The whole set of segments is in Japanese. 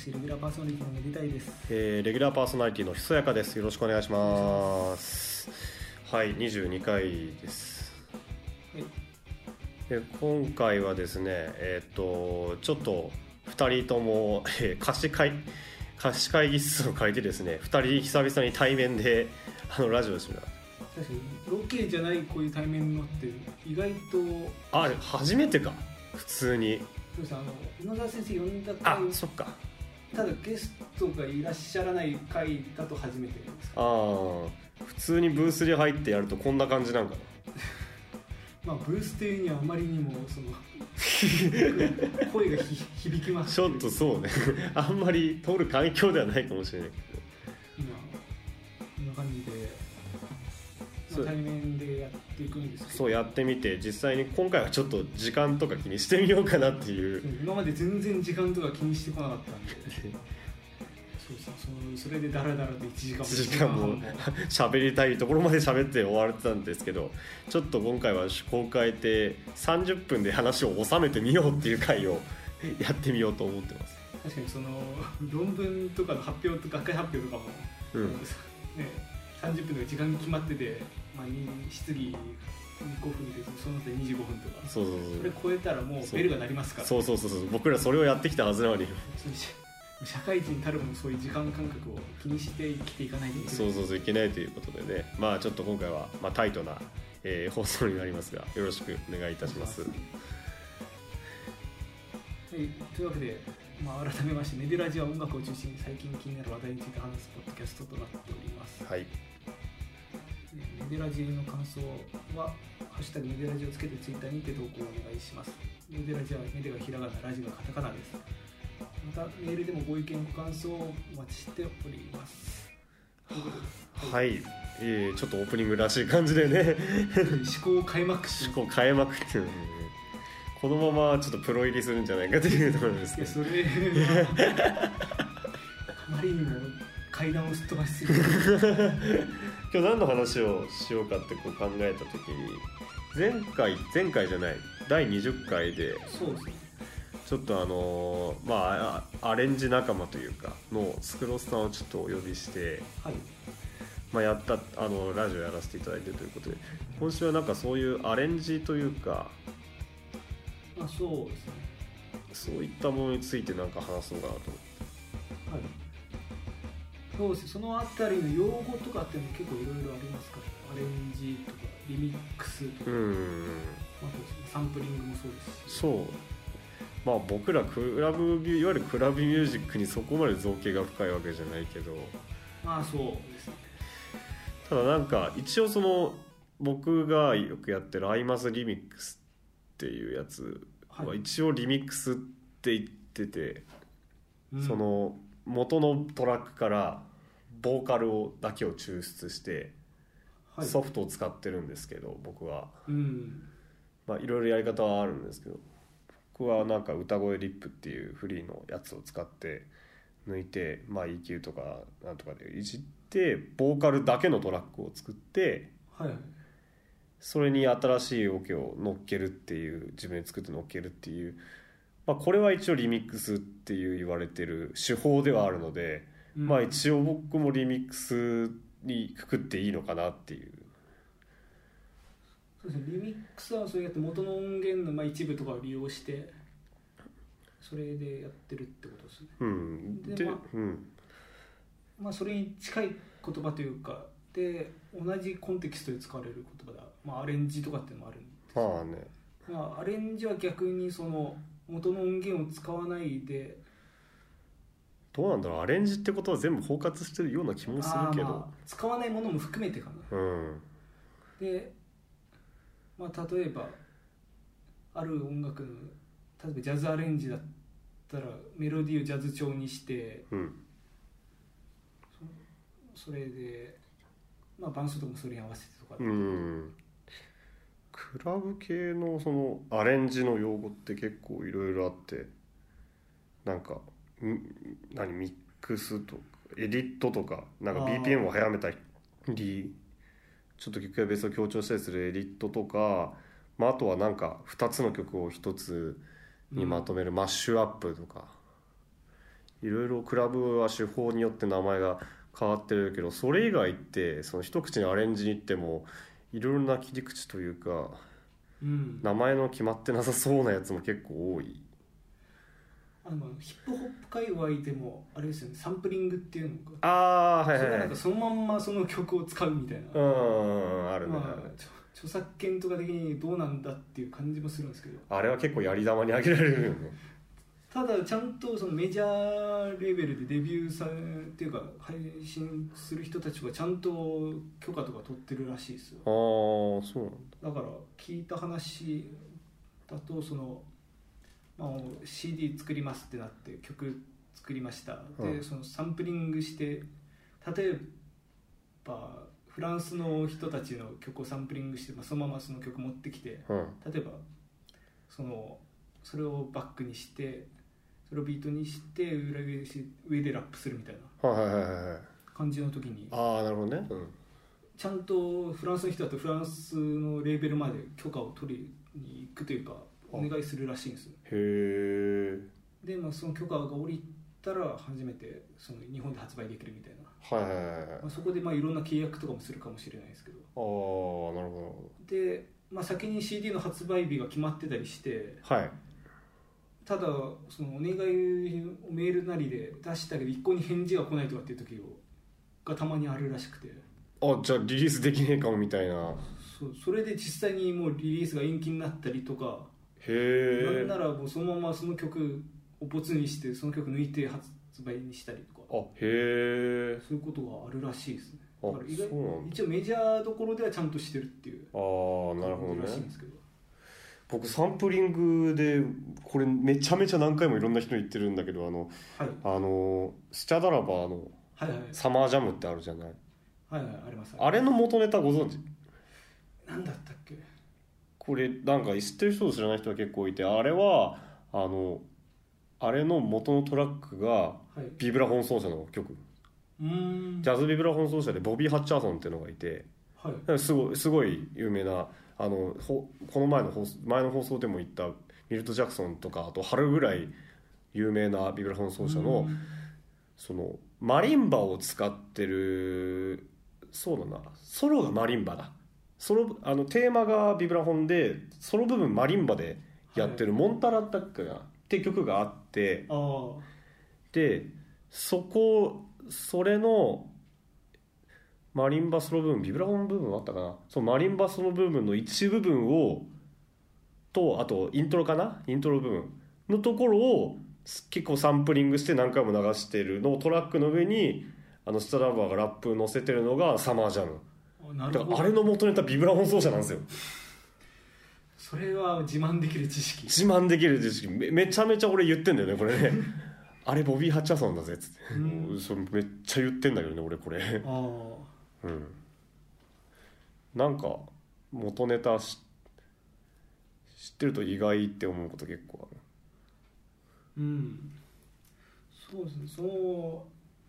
回私レギュラーパーソナリティのめでたいです。えーレギュラーパーソナリティのひそやかです。よろしくお願いします。はい22回です。はい。で今回はですねえっ、とちょっと2人とも、えー貸し会貸し会議室を借りてですね2人久々に対面であのラジオをします。確かにロケじゃないこういう対面のって意外とあ初めてか。普通に。そうです。あの野沢先生呼んだあ回そっかただゲストがいらっしゃらない回だと初めてですああ普通にブースに入ってやるとこんな感じなんかな。まあブースというにはあまりにもその 声がひ響きます。ちょっとそうね。あんまり通る環境ではないかもしれないけど対面でやっていくんですけど。そうやってみて実際に今回はちょっと時間とか気にしてみようかなっていう。今まで全然時間とか気にしてこなかったんで。そうそうそのそれでダラダラと1時間も。1時間も 喋りたいところまで喋って終われてたんですけどちょっと今回は趣向を変えて30分で話を収めてみようっていう回をやってみようと思ってます。確かにその論文とかの発表と学会発表とかも、うん。ね、30分とか時間決まってて、まあ、に質疑5分でその後25分とか。そうそうそれ超えたらもうベルが鳴りますから。そうそうそうそう。僕らそれをやってきたはずなのに。社会人たるものそういう時間感覚を気にして生きていかないといけない。そうそうそういけないということでね。まあちょっと今回は、まあ、タイトな、えー放送になりますがよろしくお願いいたします。はい、というわけで、まあ、改めましてメデラジは音楽を中心に最近気になる話題について話すポッドキャストとなっております。はい。でメデラジの感想は「ハッシュタグメデラジ」をつけてツイッターにて投稿をお願いします。メデラジはメデがひらがなラジがカタカナです。またメールでもご意見ご感想をお待ちしております。はい、えーちょっとオープニングらしい感じでね。思考を開幕思考変えまくってるのでね。このままちょっとプロ入りするんじゃないかというところですけど。いやそれはあまりにも階段をすっ飛ばしすぎて今日何の話をしようかってこう考えた時に前回前回じゃない第20回でそうですねちょっとあのーまああアレンジ仲間というかのスクロスさんをちょっとお呼びして、はい。まあ、やったあのラジオやらせていただいてということで今週はなんかそういうアレンジというかまあそうですね。そういったものについてなんか話そうかなと思っそうですね。そのあたりの用語とかっていうのも結構いろいろありますからアレンジとかリミックスとか、うんあサンプリングもそうですし。そうまあ僕らクラブミュいわゆるクラブミュージックにそこまで造形が深いわけじゃないけど。まあそうですね。ただなんか一応その僕がよくやってる「アイマスリミックス」っていうやつははい。一応リミックスって言ってて、うん。その元のトラックからボーカルをだけを抽出してはい。ソフトを使ってるんですけど僕は。うん。まあいろいろやり方はあるんですけど僕はなんか歌声リップっていうフリーのやつを使って抜いて、まあ、EQ とかなんとかでいじってボーカルだけのトラックを作ってはいはい。それに新しいオケを乗っけるっていう自分で作って乗っけるっていう、まあ、これは一応リミックスっていう言われてる手法ではあるので、うん。まあ一応僕もリミックスにくくっていいのかなっていう。そうですね。リミックスはそうやって元の音源のまあ一部とかを利用してそれでやってるってことですね。うん。ででまあうん。まあそれに近い言葉というかで同じコンテキストで使われる言葉だ、まあ、アレンジとかっていうのもあるんですまあね。まあ、アレンジは逆にその元の音源を使わないでどうなんだろうアレンジってことは全部包括してるような気もするけど、まあ使わないものも含めてかな。うん。で、まあ、例えばある音楽の例えばジャズアレンジだったらメロディーをジャズ調にしてうん。それで、まあ、伴奏とかもそれに合わせてとか、うん。クラブ系のそのアレンジの用語って結構いろいろあってなんかん何ミックスとかエディットとかなんか BPM を速めたりちょっと曲やベースを強調したりするエディットとか、まあ、あとはなんか2つの曲を1つにまとめるマッシュアップとか。いろいろクラブは手法によって名前が変わってるけどそれ以外ってその一口にアレンジに行ってもいろいろな切り口というかうん。名前の決まってなさそうなやつも結構多いあのヒップホップ界隈でもあれですよねサンプリングっていうのが。ああはいはいはい。そのまんまその曲を使うみたいな、うんあるね、まあ、著作権とか的にどうなんだっていう感じもするんですけど。あれは結構やり玉にあげられるよね。ただちゃんとそのメジャーレベルでデビューされっていうか配信する人たちはちゃんと許可とか取ってるらしいですよ。ああそうなんだ。だから聞いた話だとその、まあ、CD 作りますってなって曲作りました。で、うん。そのサンプリングして例えばフランスの人たちの曲をサンプリングして、まあ、そのままその曲持ってきてうん。例えばそのそれをバックにしてそれをビートにして裏上し上でラップするみたいな。はいはいはいはい感じの時にああなるほどね。うん。ちゃんとフランスの人だとフランスのレーベルまで許可を取りに行くというかお願いするらしいんです。よへえで、まあ、その許可が下りたら初めてその日本で発売できるみたいな、はいはいはいはい。まあ、そこでまあいろんな契約とかもするかもしれないですけど。ああなるほで、まあ、先に CD の発売日が決まってたりしてどはい。ただそのお願いをメールなりで出したけど一向に返事が来ないとかっていう時をがたまにあるらしくて。あじゃあリリースできねえかもみたいな。そうそれで実際にもうリリースが延期になったりとかへえなんならもうそのままその曲をボツにしてその曲抜いて発売にしたりとか。あへえそういうことがあるらしいですね。あ一応メジャーどころではちゃんとしてるっていうああなるほどね。らしいんですけど。僕サンプリングでこれめちゃめちゃ何回もいろんな人に言ってるんだけどあのはい。あのスチャダラバーのサマージャムってあるじゃない。はいはいあります。あれの元ネタご存知？なんだったっけ？これなんか知ってる人と知らない人が結構いてあれはあのあれの元のトラックがはい。ビブラフォン奏者の曲。ジャズビブラフォン奏者でボビー・ハッチャーソンっていうのがいてはい。すごいすごい有名なあのほこの前の放送前の放送でも言ったミルト・ジャクソンとかあと春ぐらい有名なビブラフォン奏者のうん。そのマリンバを使ってるそうだなソロがマリンバだソロあのテーマがビブラフォンでソロ部分マリンバでやってる「モンタラだっけな」って曲があってでそこそれのマリンバソロ部分ビブラフォン部分あったかな。そのマリンバソロ部分の一部分をとあとイントロかな？イントロ部分のところを結構サンプリングして何回も流してるのをトラックの上にあのスタラバーがラップ乗せてるのがサマージャムだからあれの元ネタビブラフォン奏者なんですよ。それは自慢できる知識。自慢できる知識。めめちゃめちゃ俺言ってんだよねこれね。あれボビー・ハッチャーソンだぜっつって、うん。それめっちゃ言ってんだけどね俺これ。ああ。うん。なんか元ネタし知ってると意外って思うこと結構ある。うん。そうですね。その、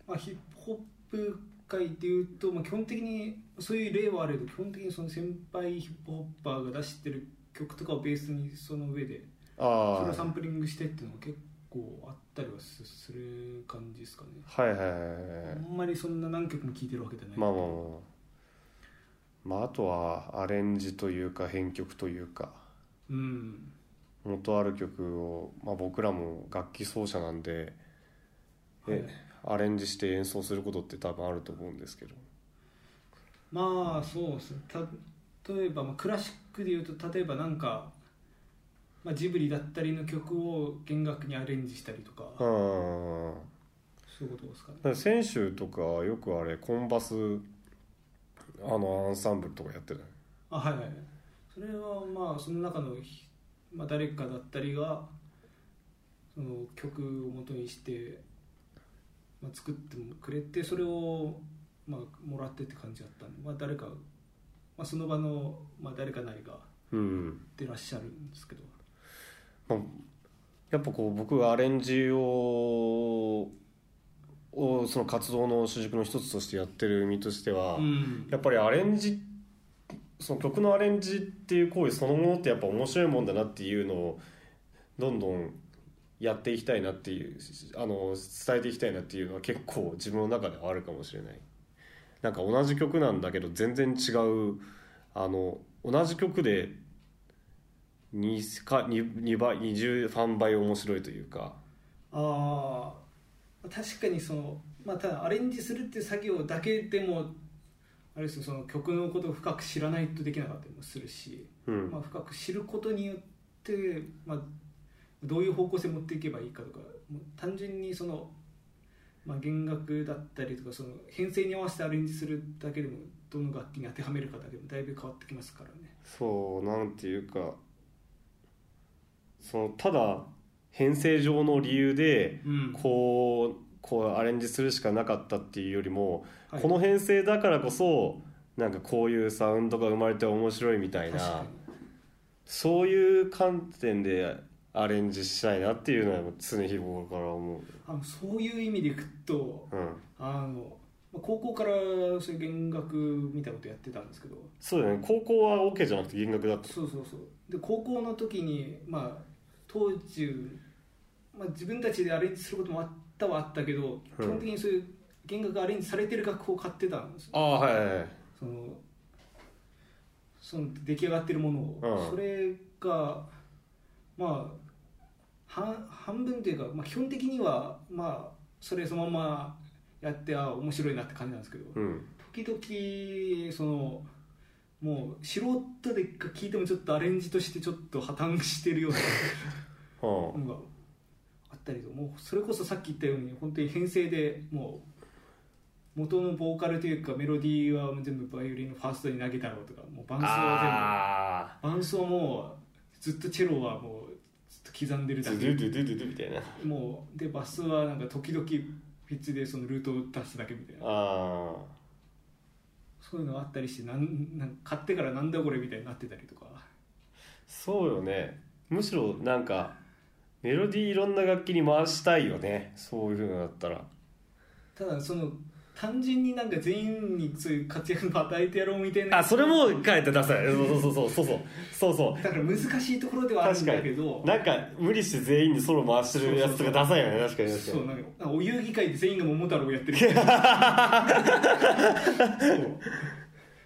まあ、ヒップホップ界っていうと、まあ、基本的にそういう例はあれど基本的にその先輩ヒップホッパーが出してる曲とかをベースにその上でそれあをサンプリングしてっていうのが結構あったりはすする感じですかね。あはいはいはいはい。あんまりそんな何曲も聴いてるわけじゃない。まあまあまあ。まああとはアレンジというか編曲というか。うん。元ある曲を、まあ、僕らも楽器奏者なんでえアレンジして演奏することって多分あると思うんですけど。まあそうですね。例えば、まあ、クラシックでいうと例えばなんか、まあ、ジブリだったりの曲を弦楽にアレンジしたりとか、うんそういうことですかね。だから先週とかよくあれコンバスあのアンサンブルとかやってたあはいはい。それはまあその中の、ひまあ、誰かだったりがその曲を元にして、まあ、作ってくれてそれを、まあ、もらってって感じだったんで、まあ、誰か、まあ、その場の、まあ、誰かなりがうん出らっしゃるんですけど。まあやっぱこう僕がアレンジををその活動の主軸の一つとしてやってる身としては、うん。やっぱりアレンジその曲のアレンジっていう行為そのものってやっぱ面白いもんだなっていうのをどんどんやっていきたいなっていうあの伝えていきたいなっていうのは結構自分の中ではあるかもしれない。なんか同じ曲なんだけど全然違うあの同じ曲で 2, か 2, 2倍23倍面白いというか。ああ確かにそのまあただアレンジするっていう作業だけでもあれですよその曲のことを深く知らないとできなかったりもするし、うん。まあ、深く知ることによって、まあ、どういう方向性持っていけばいいかとか単純にその、まあ、弦楽だったりとかその編成に合わせてアレンジするだけでもどの楽器に当てはめるかだけでもだいぶ変わってきますからね。そうなんていうかそのただ編成上の理由でうん。こうこうアレンジするしかなかったっていうよりも、はい。この編成だからこそなんかこういうサウンドが生まれて面白いみたいなそういう観点でアレンジしたいなっていうのは常日頃から思う。あのそういう意味でいくとうん。あのまあ高校からそういう弦楽みたいなことやってたんですけど。そうだよね。高校は OK じゃなくて弦楽だった。そうそうそう。で高校の時にまあ当時、まあ、自分たちでアレンジすることもあったはあったけど、基本的にそういう弦楽がアレンジされてる楽譜を買ってたんですよ。ああはいはいはい。そのその出来上がってるものを、うん。それがまあ半半分というか、まあ、基本的にはまあそれそのままやってあ面白いなって感じなんですけど、うん。時々そのもう素人で聞いてもちょっとアレンジとしてちょっと破綻してるような はのがあったりともうそれこそさっき言ったように本当に編成でもう元のボーカルというかメロディーは全部バイオリンのファーストに投げたろうとかもう伴奏はあ全部。伴奏はもうずっとチェロはもうずっと刻んでるあだけ。ドゥドゥドゥドゥドゥみたいな。もうでバスはなんか時々ピッチでそのルートを出すだけみたいな。あそういうのがあったりしてなんなん買ってからなんだこれみたいになってたりとか。そうよね。むしろなんかメロディーいろんな楽器に回したいよね。そういうのだったら。ただその単純になんか全員にそういう活躍を与えてやろうみたいな。あそれも書いて出さないそうそうそうそうそう。そうそうだから難しいところではあるんだけど。なんか無理して全員にソロ回してるやつとかダサいよね。確かに確かに。そうなんかお遊戯会で全員が桃太郎をやってる。そう。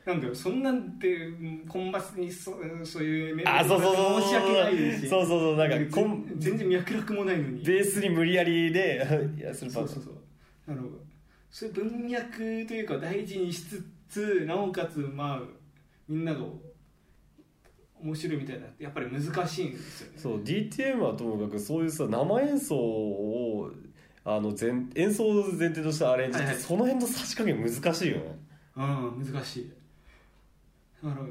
なんだよそんなんてうんコンバスにそそういうメあそうそうそう。申し訳ないですし。そうそうそうなんか全コン全然脈絡もないのに。ベースに無理やりでいやするパターン。そうそうそう。あのそういう文脈というか大事にしつつなおかつまあみんなが面白いみたいなやっぱり難しいんですよね。そう DTM はともかくそういうさ生演奏をあの前演奏を前提としたアレンジって、はいはいその辺のさじ加減難しいよね。うん難しい。だから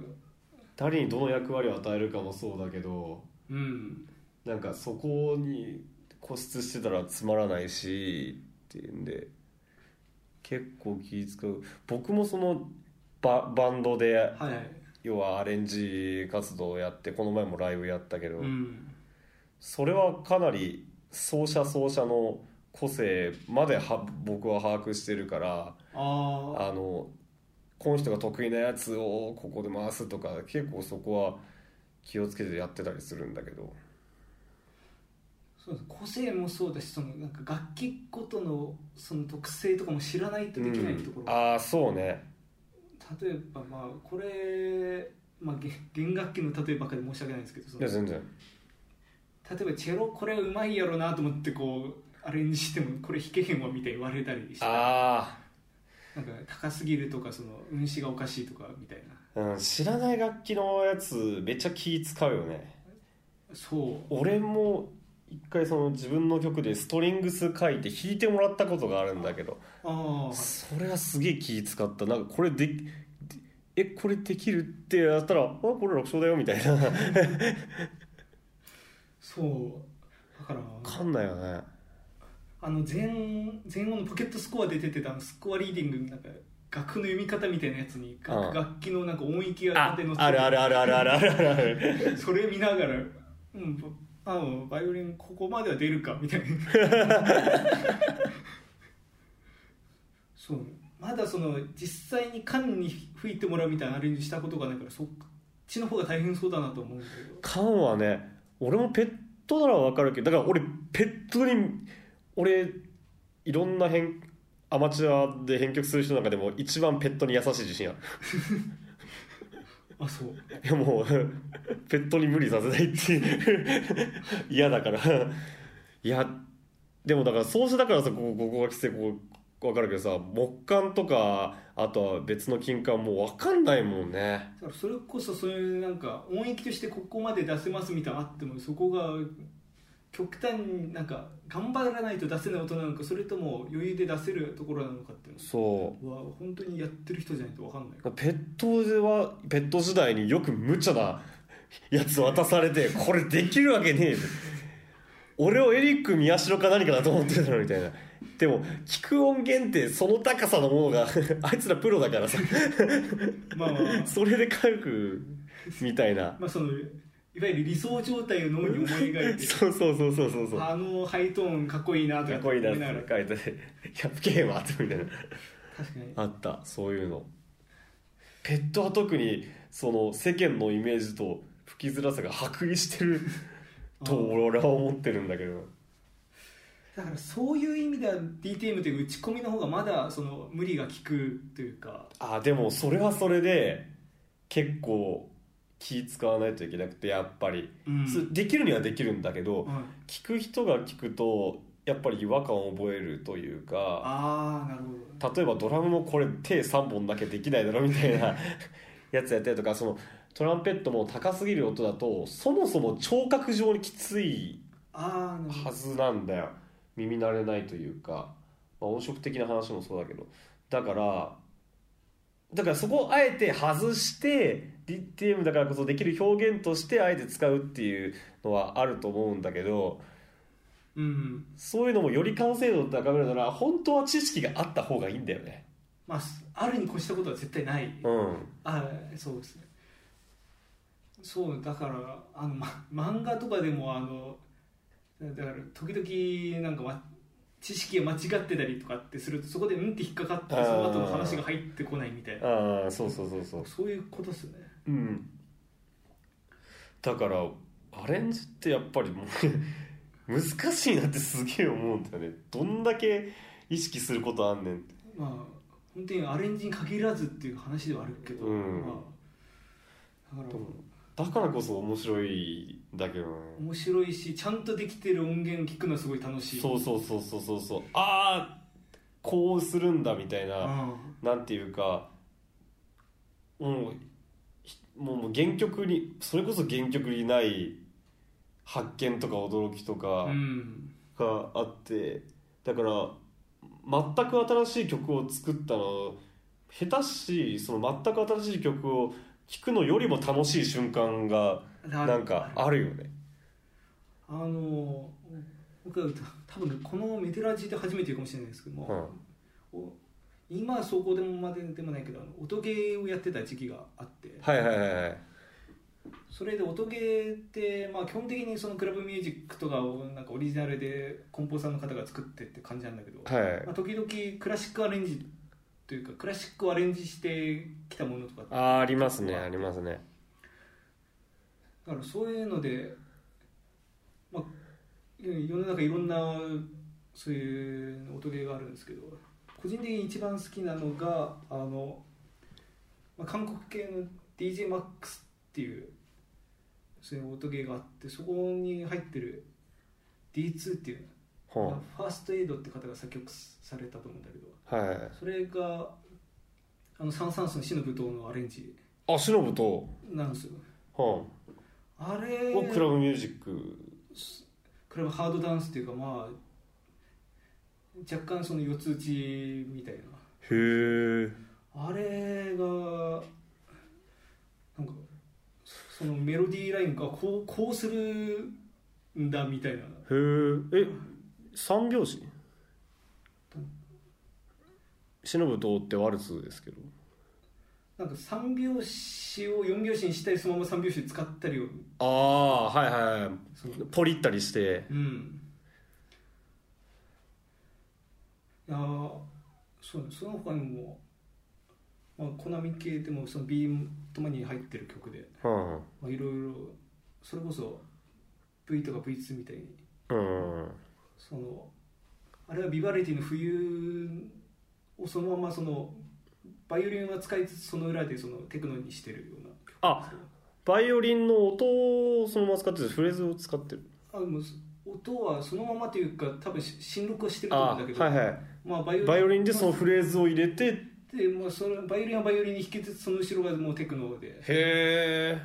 誰にどの役割を与えるかもそうだけどうん。なんかそこに固執してたらつまらないしっていうんで結構気使う。僕もそのババンドではいはい。要はアレンジ活動をやってこの前もライブやったけど、うん。それはかなり奏者奏者の個性までは僕は把握してるからあのこの人が得意なやつをここで回すとか結構そこは気をつけてやってたりするんだけどそう個性もそうだしそのなんか楽器ごとのその特性とかも知らないとできないところ、うん。ああそうね。例えばまあこれ、まあ、弦弦楽器の例えばかり申し訳ないんですけどいや全然。例えばチェロこれうまいやろなと思ってこうアレンジしてもこれ弾けへんわみたいに言われたりしてあなんか高すぎるとかその運指がおかしいとかみたいな。あ、うん、知らない楽器のやつめっちゃ気使うよね。そう。俺も一回その自分の曲でストリングス書いて弾いてもらったことがあるんだけどそれはすげえ気使った。なんかこれでえこれできるってやったら「あこれ楽勝だよ」みたいな。そう。だから。分かんないよね。あの前前後のポケットスコア出ててたのスコアリーディングのなんか楽の読み方みたいなやつに楽,、楽器のなんか音域が縦のあるあるあるあるあるあるある。それ見ながら。うんあバイオリンここまでは出るかみたいな。そう。まだその実際に缶に吹いてもらうみたいなアレンジしたことがないからそっちの方が大変そうだなと思うんだけど。缶はね俺もペットなら分かるけどだから俺ペットに俺いろんな編アマチュアで編曲する人の中でも一番ペットに優しい自信ある あそう。いやもうペットに無理させないっていう。嫌だから。いやでもだからそうしてだからさここここが規制ここ分かるけどさ木管とかあとは別の金管もう分かんないもんね。だからそれこそそういうなんか音域としてここまで出せますみたいなのあってもそこが極端になんか頑張らないと出せない音なのかそれとも余裕で出せるところなのかっていうそう。のは本当にやってる人じゃないと分かんないペットではペット時代によく無茶なやつ渡されてこれできるわけねえ。俺をエリック宮代か何かだと思ってたのみたいな。でも聞く音源ってその高さのものが あいつらプロだからさ。まあまあまあ。それで書くみたいな。まあそのいわゆる理想状態を脳に思い描いて そうそうそうそうそうそう。かあのハイトーンかっこいいなとかっこいいなって思いながら。書いて「いや不敬わ」ってみたいな。確かに。あった。そういうの。ペットは特にその世間のイメージと吹きづらさが剥離してる と俺は思ってるんだけど。だからそういう意味では DTM という打ち込みの方がまだその無理が効くというか。あでもそれはそれで結構気使わないといけなくてやっぱり、うん。すできるにはできるんだけど、はい。聞く人が聞くとやっぱり違和感を覚えるというかああなるほど。例えばドラムもこれ手3本だけできないだろみたいな やつやったりとかそのトランペットも高すぎる音だとそもそも聴覚上にきついはずなんだよ。耳慣れないというか、まあ、音色的な話もそうだけど。だからだからそこをあえて外して DTM だからこそできる表現としてあえて使うっていうのはあると思うんだけどうん。そういうのもより完成度を高めるなら本当は知識があった方がいいんだよね。まああるに越したことは絶対ない、うん。あそうですね。そうだからあの、ま、漫画とかでもあのだから時々なんか、ま、知識が間違ってたりとかってするとそこでうんって引っかかってその後の話が入ってこないみたいな。ああそうそうそうそう。そういうことですね。うん。だからアレンジってやっぱりもう 難しいなってすげえ思うんだよね。どんだけ意識することあんねん。ってまあ本当にアレンジに限らずっていう話ではあるけど、うん。まあ、だからだからこそ面白いんだけどね。面白いしちゃんとできてる音源を聞くのはすごい楽しい。そうそうそうそうそうそう。ああこうするんだみたいなうん。なんていうかもうひもう原曲にそれこそ原曲にない発見とか驚きとかうん。があってだから全く新しい曲を作ったの下手しその全く新しい曲を聴くのよりも楽しい瞬間がなんかあるよね。あの僕は多分このメテラジで初めて言うかもしれないですけども、お今はそこでもまででもないけど音ゲーをやってた時期があってはいはいはいはい。それで音ゲーって、まあ、基本的にそのクラブミュージックとかをなんかオリジナルでコンポーザーの方が作ってって感じなんだけど、はい。まあ、時々クラシックアレンジというかクラシックをアレンジしてきたものとかあーありますねありますね。だからそういうので、まあ、世の中いろんなそういう音ゲーがあるんですけど個人的に一番好きなのがあの、まあ、韓国系の DJMAX っていうそういう音ゲーがあってそこに入ってる D2 っていうはファーストエイドって方が作曲されたと思うんだけど。あはい。それがあのサン・サンスの死の舞踏のアレンジ。あシノブとなんですよ。はあれあをクラブミュージック。クラブハードダンスっていうかまあ若干その四つ打ちみたいな。へえ。あれがなんかそのメロディーラインがこうこうするんだみたいな。へえ。え三拍子？シノブとってワルツですけど。なんか三拍子を四拍子にしたりそのまま三拍子使ったりを。ああはいはいはい。ポリったりして。うん。いやーそうね。その他にも、まあ、コナミ系でもそのビームともに入ってる曲であ、いろいろそれこそ V とか V2 みたいにうんそのあれはビバリティの冬をそのままそのバイオリンは使いつつその裏でそのテクノにしてるようなあバイオリンの音をそのまま使ってるフレーズを使ってる。あもう音はそのままというか多分し新録はしてると思うあんだけど、はいはい。まあ、バイバイオリンでそのフレーズを入れて。へで、まあ、そのバイオリンはバイオリンに弾きつつその後ろがもうテクノで。っえ。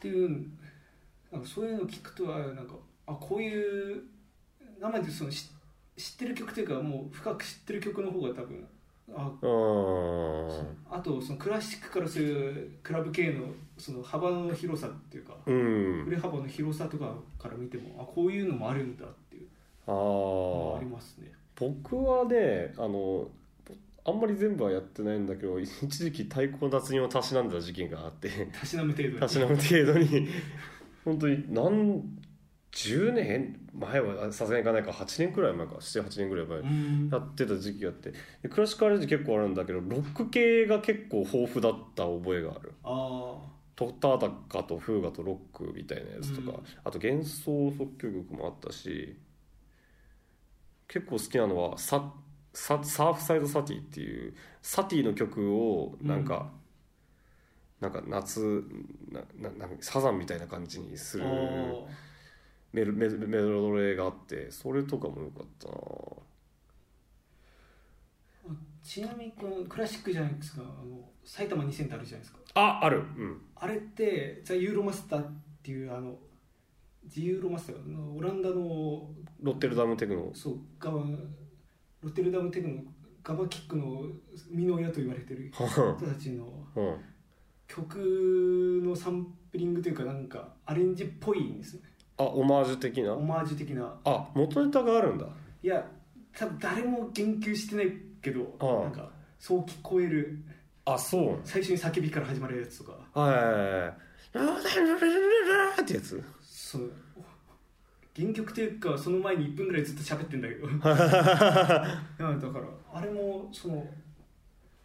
ていうなんかそういうのを聞くとはなんかあこういう生でその知知ってる曲というかもう深く知ってる曲の方が多分あうんあとそのクラシックからそういうクラブ系のその幅の広さっていうかうん。振れ幅の広さとかから見てもあこういうのもあるんだっていう。ああのがありますね。僕はねあのあんまり全部はやってないんだけど一時期太鼓の脱人をたしなんだ時期があって。たしなむ程度に。たしなむ程度に。本当に何10年前はさすがにいかないか8年くらい前か78年くらい前うん。やってた時期があって。でクラシックアレンジ結構あるんだけどロック系が結構豊富だった覚えがある。あトタタカとフーガとロックみたいなやつとか、うん。あと幻想即興曲もあったし結構好きなのはサササーフサイドサティっていうサティの曲をなんか、なんか夏なななサザンみたいな感じにすあるーメロメメロドレがあってそれとかもよかったな。ちなみにこのクラシックじゃないですか。あの埼玉2000ってあるじゃないですか。あある。うん。あれってザ・ユーロマスターっていうあの自ユーロマスターのオランダのロッテルダムテクノ。そうガバロテルダムテクノガバキックの身の親と言われてる 人たちのうん。曲のサンプリングというかなんかアレンジっぽいんですねあオマージュ的な？オマージュ的な。あ元ネタがあるんだ。いや多分誰も言及してないけどああ。なんかそう聞こえる。あそう最初に叫びから始まるやつとか。はいはいはいはいってやつそう原曲というかその前に1分ぐらいずっと喋ってんだけどだからあれもその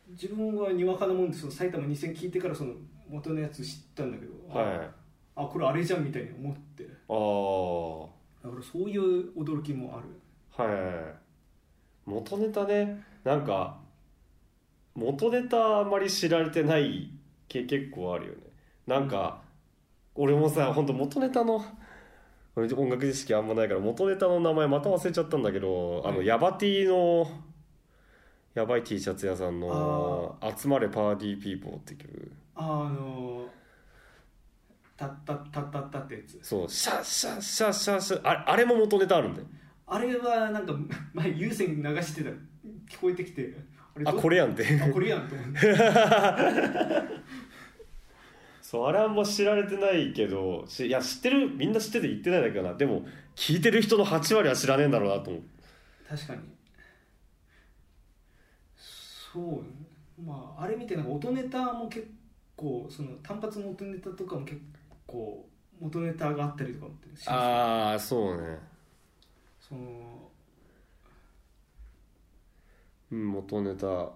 自分はにわかなもんでその埼玉2000聞いてからその元のやつ知ったんだけど、はいあこれあれじゃんみたいに思ってああはだからそういう驚きもある。いはい。はい元ネタね。なんか元ネタあんまり知られてない系結構あるよね。なんか、俺もさ本当元ネタの俺音楽知識あんまないから元ネタの名前また忘れちゃったんだけど、あのはい。ヤバ T のやばい T シャツ屋さんの「集まれパーティーピーポー」って曲あのタッタッタッタッタってやつ。そうシャッシャッシャッシャッシャッあれあれも元ネタあるんだよ。あれはなんか 前有線流してた。聞こえてきて。あれあどこれやんって。あこれやんと思って。そうあれはあんま知られてないけどしいや知ってるみんな知ってて言ってないだけかな。でも聞いてる人の8割は知らねえんだろうなと思う。確かに。そうまああれ見てなんか音ネタも結構その単発の音ネタとかも結構元ネタがあったりとかってああそうね。そのうん元ネタ。は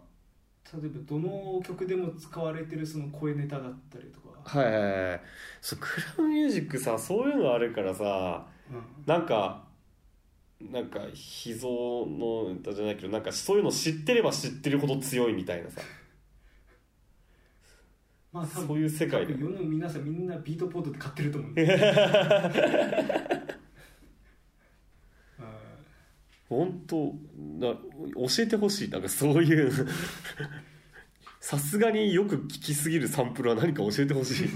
例えばどの曲でも使われてるその声ネタだったりとか、いはいはい。そうクラブミュージックさそういうのあるからさうん、なんかなんか秘蔵のネタじゃないけどなんかそういうの知ってれば知ってるほど強いみたいなさまあそういう世界で世の皆さんみんなビートポートで買ってると思うんで。あ 本当な教えてほしい。なんかそういう。さすがによく聞きすぎるサンプルは何か教えてほしい。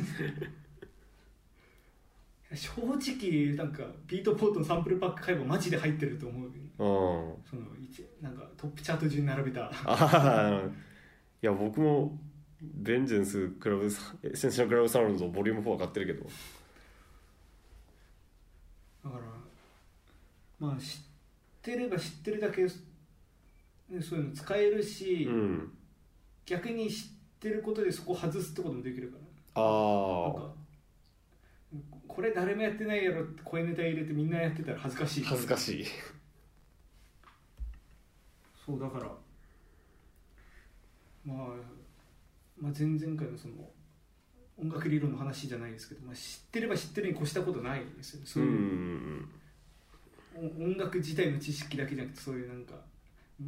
ー 正直なんか Beatport のサンプルパック買えばマジで入ってると思う。うん。その一なんかトップチャート順に並べた。ああいや僕も Vengeance クラブサ Essential Club Sounds Volume 4は買ってるけど。だからまあ知ってれば知ってるだけ、ね、そういうの使えるし、うん逆に知ってることでそこ外すってこともできるから。ああこれ誰もやってないやろって声ネタ入れてみんなやってたら恥ずかしい。恥ずかしい。そうだから、まあ、まあ前々回のその音楽理論の話じゃないですけど、まあ、知ってれば知ってるに越したことないですよね。そういう、音音楽自体の知識だけじゃなくてそういうなんか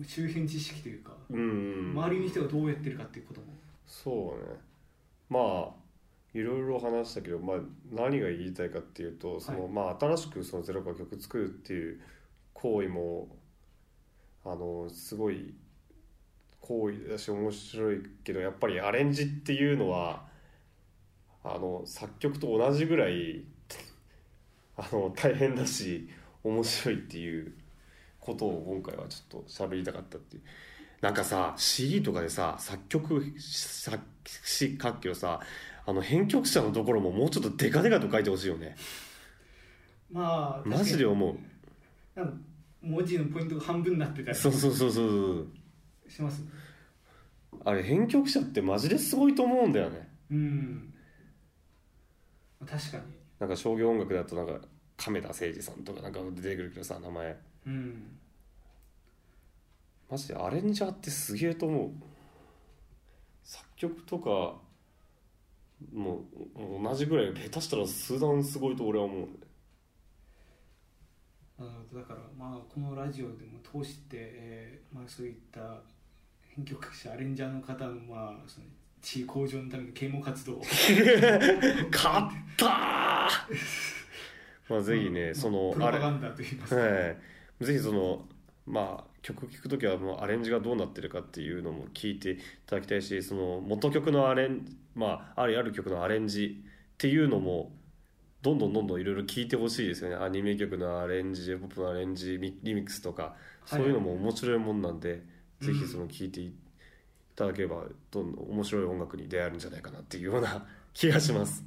周辺知識というか、周りの人がどうやってるかっていうことも。そうね。まあいろいろ話したけど、まあ、何が言いたいかっていうとその、はい。まあ、新しくそのゼロから曲作るっていう行為もあのすごい行為だし面白いけどやっぱりアレンジっていうのはあの作曲と同じぐらいあの大変だし面白いっていうことを今回はちょっと喋りたかったっていう。なんかさ CD とかでさ作曲作詞書くけどさあの編曲者のところももうちょっとデカデカと書いてほしいよね。まあマジで思う。文字のポイントが半分になってたり。そうそうそうそうします。あれ編曲者ってマジですごいと思うんだよね。うん。確かに。なんか商業音楽だとなんか亀田誠治さんとかなんか出てくるけどさ名前。うん。マジでアレンジャーってすげえと思う。作曲とかもう同じぐらい下手したら数段すごいと俺は思う。だからまあこのラジオでも通して、えーまあ、そういった編曲者アレンジャーの方のまあその地位向上のための啓蒙活動を。勝ったー！まあぜひね、そのあれプロパガンダといいますか、はい、ぜひそのまあ曲聴く時はもうアレンジがどうなってるかっていうのも聞いていただきたいしその元曲のアレンまああるある曲のアレンジっていうのもどんどんどんどんいろいろ聞いてほしいですよね。アニメ曲のアレンジ j p o p のアレンジミリミックスとかそういうのも面白いもんなんで、ぜひその聞いていただければどんどん面白い音楽に出会えるんじゃないかなっていうような気がします。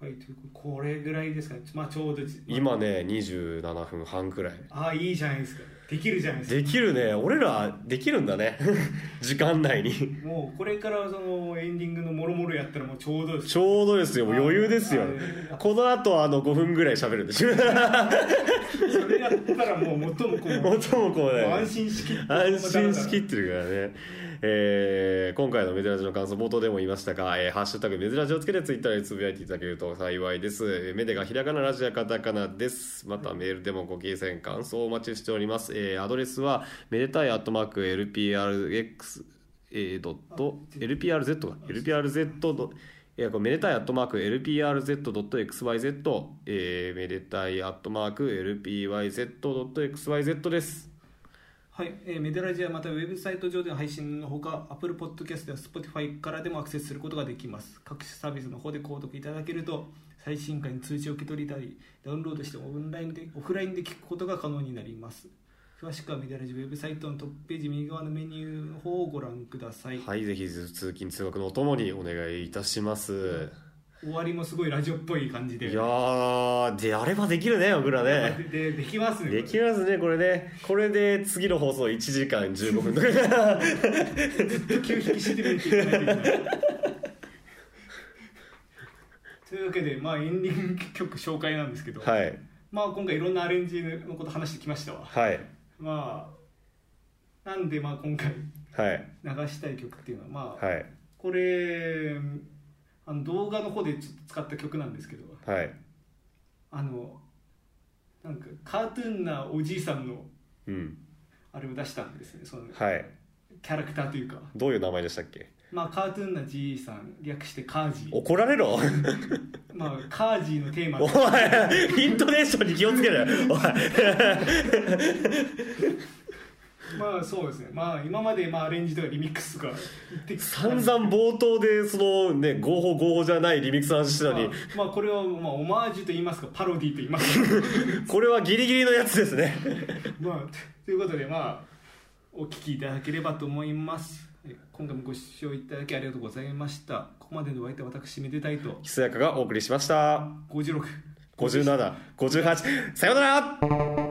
はい、これぐらいですかね。まあちょうど今ね27分半くらい。ああいいじゃないですか。できるじゃないですか。できるね。俺らできるんだね。時間内に。もうこれからそのエンディングのもろもろやったらもうちょうどです。ちょうどですよ。余裕ですよ。あこの後あの5分ぐらい喋るんでしょ。それやったらもう元も子も元もこうね。もう安心しきって安心しきってるからね、えー今回のメデラジの感想冒頭でも言いましたが「えーハッシュタグメデラジ」をつけてツイッターでつぶやいていただけると幸いです。えーメデがひらがなラジオカタカナです。またメールでもご記載感想をお待ちしております、えーアドレスはめでたいアットマーク LPRX えードット LPRZ か。LPRZ ドえーこれめでたいアットマーク LPRZ.xyz、えーめでたいアットマーク LPYZ.xyz です。はい、えーメデラジはまたウェブサイト上での配信のほか Apple Podcast や Spotify からでもアクセスすることができます。各種サービスの方で購読いただけると最新回に通知を受け取りたりダウンロードしてオンラインでオフラインで聞くことが可能になります。詳しくはメデラジウェブサイトのトップページ右側のメニューの方をご覧ください、はい、ぜひ通勤通学のお供にお願いいたします。終わりもすごいラジオっぽい感じで。いやー、であればできるね、僕らね。ででできますねできますね、これね。これで次の放送1時間15分とか。ずっと気を引きしてるって言ってないといけない。というわけで、まあ、エンディング曲紹介なんですけど、はい、まあ、今回いろんなアレンジのこと話してきましたわ。はい、まあなんでまあ今回はい、流したい曲っていうのはまあ、はい、これあの動画の方でちょっと使った曲なんですけど。はい。あのなんかカートゥーンなおじいさんのうん、あれを出したんですね。そのはい。キャラクターというか。どういう名前でしたっけ？まあカートゥーンなじいさん略してカージー。怒られろ。まあカージーのテーマおい、イントネーションに気をつける。おい、まあそうですね。まあ今までまあアレンジとかリミックスとか言ってき散々冒頭で、そのね、合法合法じゃないリミックスの話してたのに、まあ、まあこれはまあオマージュと言いますかパロディと言いますか。これはギリギリのやつですね。まあということでまあお聞きいただければと思います。え今回もご視聴いただきありがとうございました。ここまでのお相手は私めでたいと。ひそやかがお送りしました。56 57、58、さようなら